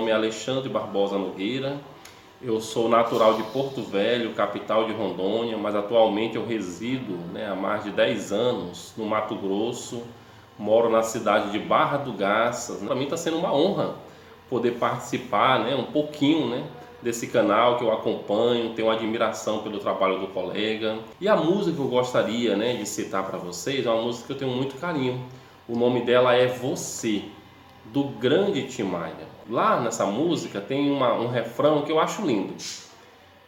nome é Alexandre Barbosa Nogueira. Eu sou natural de Porto Velho, capital de Rondônia, mas atualmente eu resido né, há mais de 10 anos no Mato Grosso. Moro na cidade de Barra do Garças. Para mim está sendo uma honra poder participar né, um pouquinho né, desse canal que eu acompanho, tenho admiração pelo trabalho do colega. E a música que eu gostaria né, de citar para vocês é uma música que eu tenho muito carinho. O nome dela é Você, do grande Tim Maia. Lá nessa música tem uma, um refrão que eu acho lindo.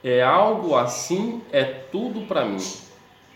É algo assim, é tudo para mim.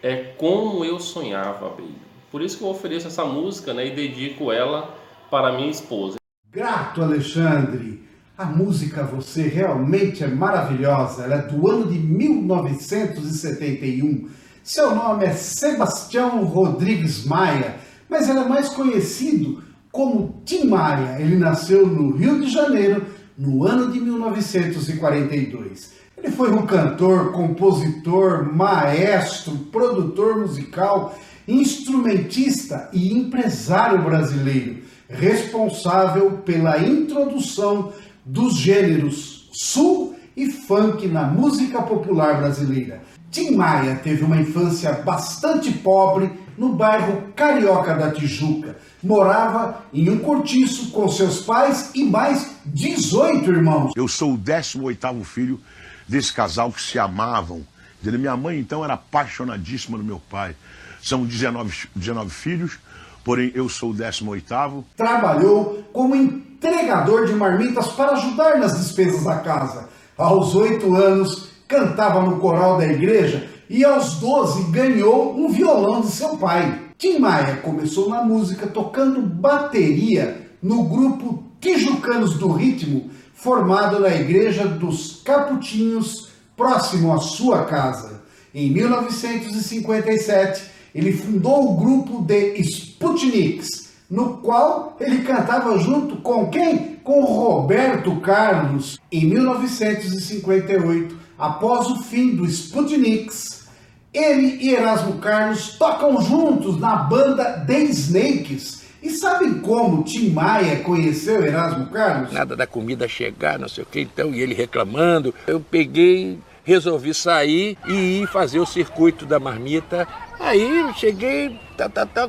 É como eu sonhava, baby. Por isso que eu ofereço essa música né, e dedico ela para minha esposa. Grato, Alexandre! A música Você realmente é maravilhosa. Ela é do ano de 1971. Seu nome é Sebastião Rodrigues Maia, mas ele é mais conhecido como Tim Maia. Ele nasceu no Rio de Janeiro no ano de 1942. Ele foi um cantor, compositor, maestro, produtor musical, instrumentista e empresário brasileiro, responsável pela introdução dos gêneros sul e funk na música popular brasileira. Tim Maia teve uma infância bastante pobre no bairro Carioca da Tijuca. Morava em um cortiço com seus pais e mais 18 irmãos. Eu sou o 18º filho desse casal que se amavam. Minha mãe, então, era apaixonadíssima do meu pai. São 19, 19 filhos, porém eu sou o 18º. Trabalhou como entregador de marmitas para ajudar nas despesas da casa. Aos oito anos, cantava no coral da igreja e aos 12 ganhou um violão de seu pai. Tim Maia começou na música tocando bateria no grupo Tijucanos do Ritmo, formado na igreja dos Caputinhos, próximo à sua casa. Em 1957, ele fundou o grupo The Sputniks, no qual ele cantava junto com quem? Com Roberto Carlos. Em 1958, após o fim do Sputniks, ele e Erasmo Carlos tocam juntos na banda The Snakes. E sabem como Tim Maia conheceu Erasmo Carlos? Nada da comida chegar, não sei o que, então, e ele reclamando. Eu peguei, resolvi sair e ir fazer o circuito da marmita. Aí cheguei, tá, tá, tá,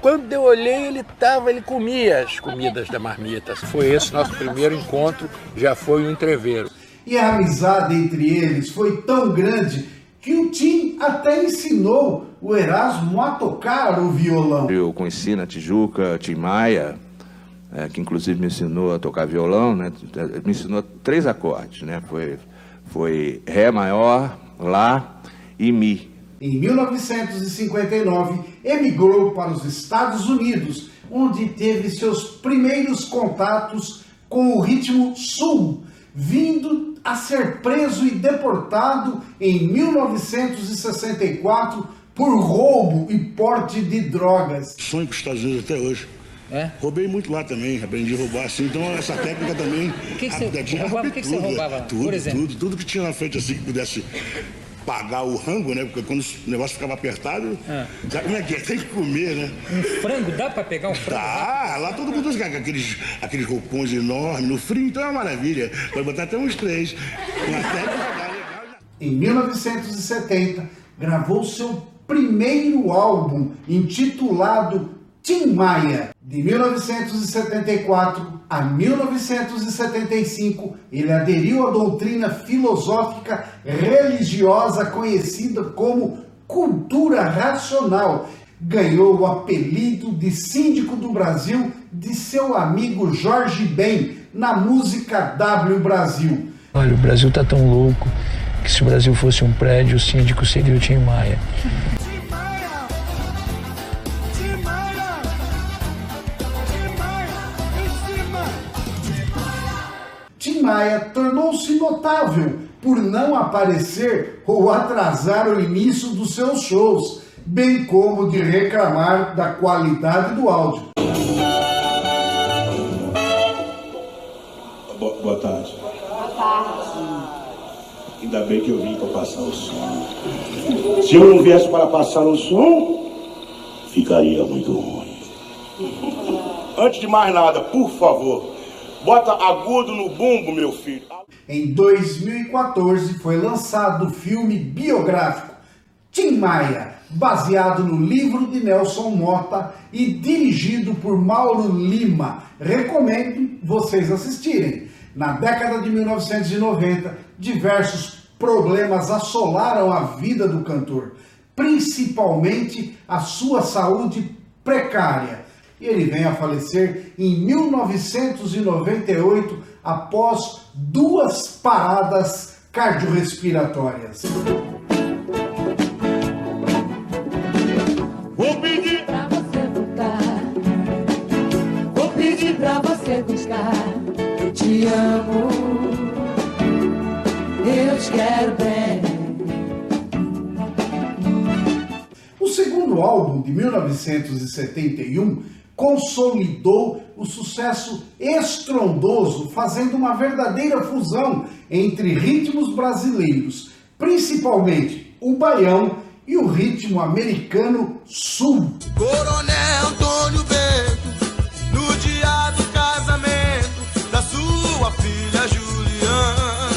quando eu olhei, ele estava, ele comia as comidas da marmita. Foi esse nosso primeiro encontro, já foi um entreveiro. E a amizade entre eles foi tão grande que o Tim até ensinou o Erasmo a tocar o violão. Eu conheci na Tijuca Tim Maia, é, que inclusive me ensinou a tocar violão, né? Me ensinou três acordes, né? Foi, foi Ré maior, Lá e Mi. Em 1959, emigrou para os Estados Unidos, onde teve seus primeiros contatos com o ritmo sul, vindo a ser preso e deportado em 1964 por roubo e porte de drogas. Sonho para os Estados Unidos até hoje. É? Roubei muito lá também, aprendi a roubar assim, então essa técnica também. O que, que você roubava? O que, que você roubava? Tudo, por exemplo? tudo, tudo que tinha na frente assim que pudesse pagar o rango, né? Porque quando o negócio ficava apertado, ah. sabe como é que é? Tem que comer, né? Um frango, dá pra pegar um frango? Dá, lá todo mundo usa aqueles, aqueles roupões enormes, no frio, então é uma maravilha. Pode botar até uns três. Em 1970, gravou seu primeiro álbum, intitulado Tim Maia. De 1974 a 1975, ele aderiu à doutrina filosófica religiosa conhecida como cultura racional. Ganhou o apelido de síndico do Brasil de seu amigo Jorge Ben na música W Brasil. Olha, o Brasil tá tão louco que se o Brasil fosse um prédio, o síndico seria o Tim Maia. Maia tornou-se notável por não aparecer ou atrasar o início dos seus shows, bem como de reclamar da qualidade do áudio. Boa, boa tarde. Boa tarde. Ainda bem que eu vim para passar o som. Se eu não viesse para passar o som, ficaria muito ruim. Antes de mais nada, por favor, Bota agudo no bumbo, meu filho. Em 2014 foi lançado o filme biográfico Tim Maia, baseado no livro de Nelson Mota e dirigido por Mauro Lima. Recomendo vocês assistirem. Na década de 1990, diversos problemas assolaram a vida do cantor, principalmente a sua saúde precária. E ele vem a falecer em 1998 após duas paradas cardiorrespiratórias. Vou pedir pra você voltar. Vou pedir pra você buscar. Eu te amo. Eu te quero bem. O segundo álbum de 1971 consolidou o sucesso estrondoso, fazendo uma verdadeira fusão entre ritmos brasileiros, principalmente o baião e o ritmo americano sul. Coronel Antônio Bento, no dia do casamento da sua filha Juliana.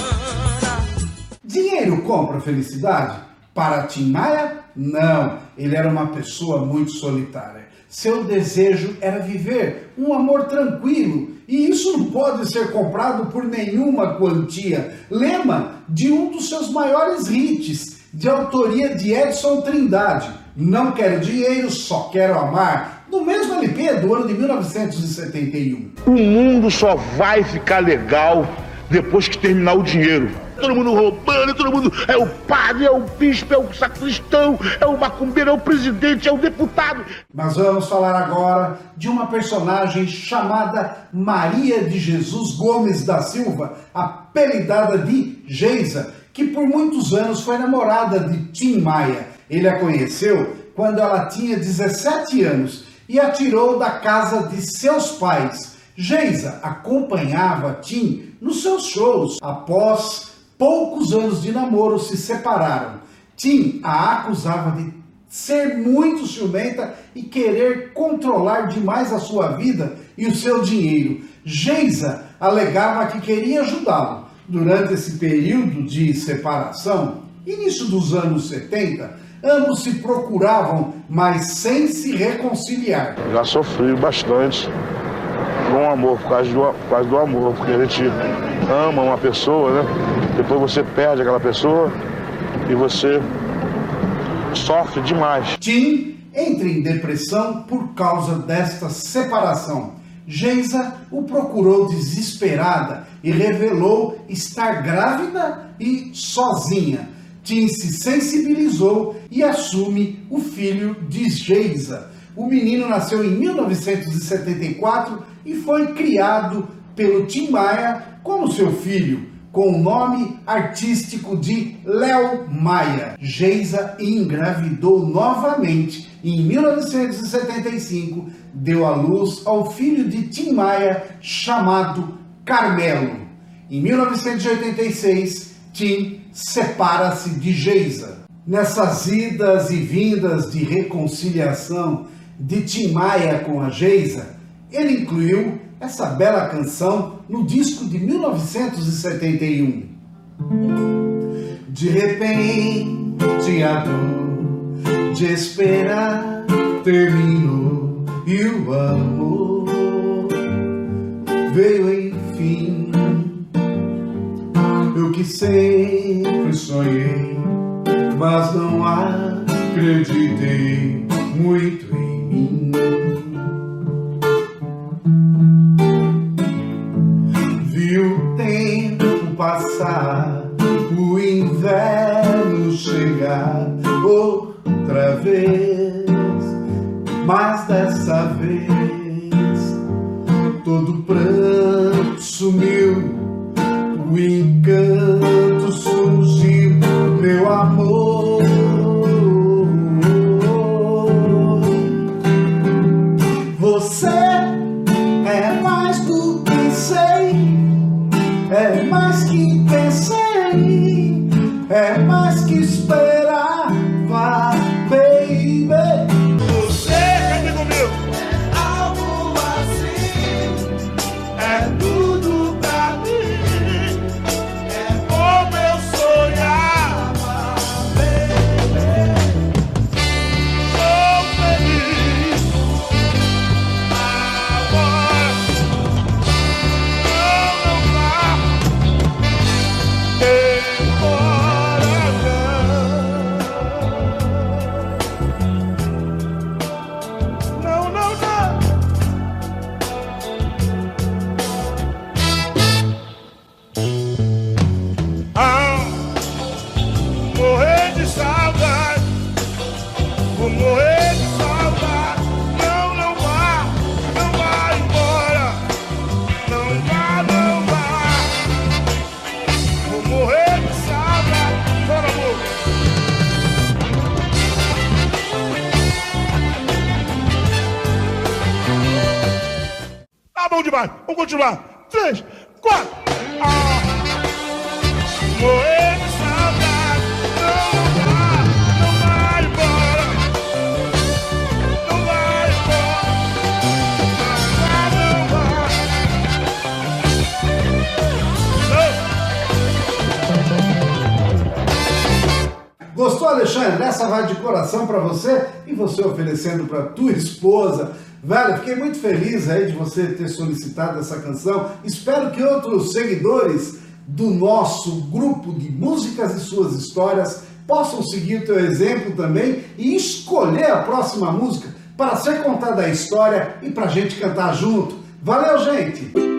Dinheiro compra felicidade? Para Tim Maia, não. Ele era uma pessoa muito solitária. Seu desejo era viver um amor tranquilo e isso não pode ser comprado por nenhuma quantia. Lema de um dos seus maiores hits, de autoria de Edson Trindade. Não quero dinheiro, só quero amar. No mesmo LP do ano de 1971. O mundo só vai ficar legal depois que terminar o dinheiro. Todo mundo roubando, todo mundo é o padre, é o bispo, é o sacristão, é o macumbeiro, é o presidente, é o deputado. Nós vamos falar agora de uma personagem chamada Maria de Jesus Gomes da Silva, apelidada de Geisa, que por muitos anos foi namorada de Tim Maia. Ele a conheceu quando ela tinha 17 anos e a tirou da casa de seus pais. Geisa acompanhava Tim nos seus shows. Após poucos anos de namoro, se separaram. Tim a acusava de ser muito ciumenta e querer controlar demais a sua vida e o seu dinheiro. Geisa alegava que queria ajudá-lo. Durante esse período de separação, início dos anos 70, ambos se procuravam, mas sem se reconciliar. Já sofri bastante com amor, por causa, do, por causa do amor, porque a gente ama uma pessoa, né? Depois você perde aquela pessoa e você sofre demais. Tim entra em depressão por causa desta separação. Geisa o procurou desesperada e revelou estar grávida e sozinha. Tim se sensibilizou e assume o filho de Geisa. O menino nasceu em 1974 e foi criado pelo Tim Maia como seu filho, com o nome artístico de Léo Maia. Geisa engravidou novamente em 1975 deu à luz ao filho de Tim Maia chamado Carmelo. Em 1986, Tim separa-se de Geisa. Nessas idas e vindas de reconciliação de Tim Maia com a Geisa, ele incluiu essa bela canção no disco de 1971. De repente a dor de esperar terminou e o amor veio enfim. Eu que sempre sonhei, mas não acreditei muito em mim. Vi o tempo passar, o inverno chegar outra vez, mas dessa vez todo pranto sumiu, Você mais. Vamos continuar. Três, quatro. Ah, saudade. Não não vai embora. Não vai embora. Não vai. Gostou, Alexandre? Essa vai de coração para você e você oferecendo para tua esposa. Velho, fiquei muito feliz aí de você ter solicitado essa canção. Espero que outros seguidores do nosso grupo de músicas e suas histórias possam seguir o teu exemplo também e escolher a próxima música para ser contada a história e para a gente cantar junto. Valeu, gente!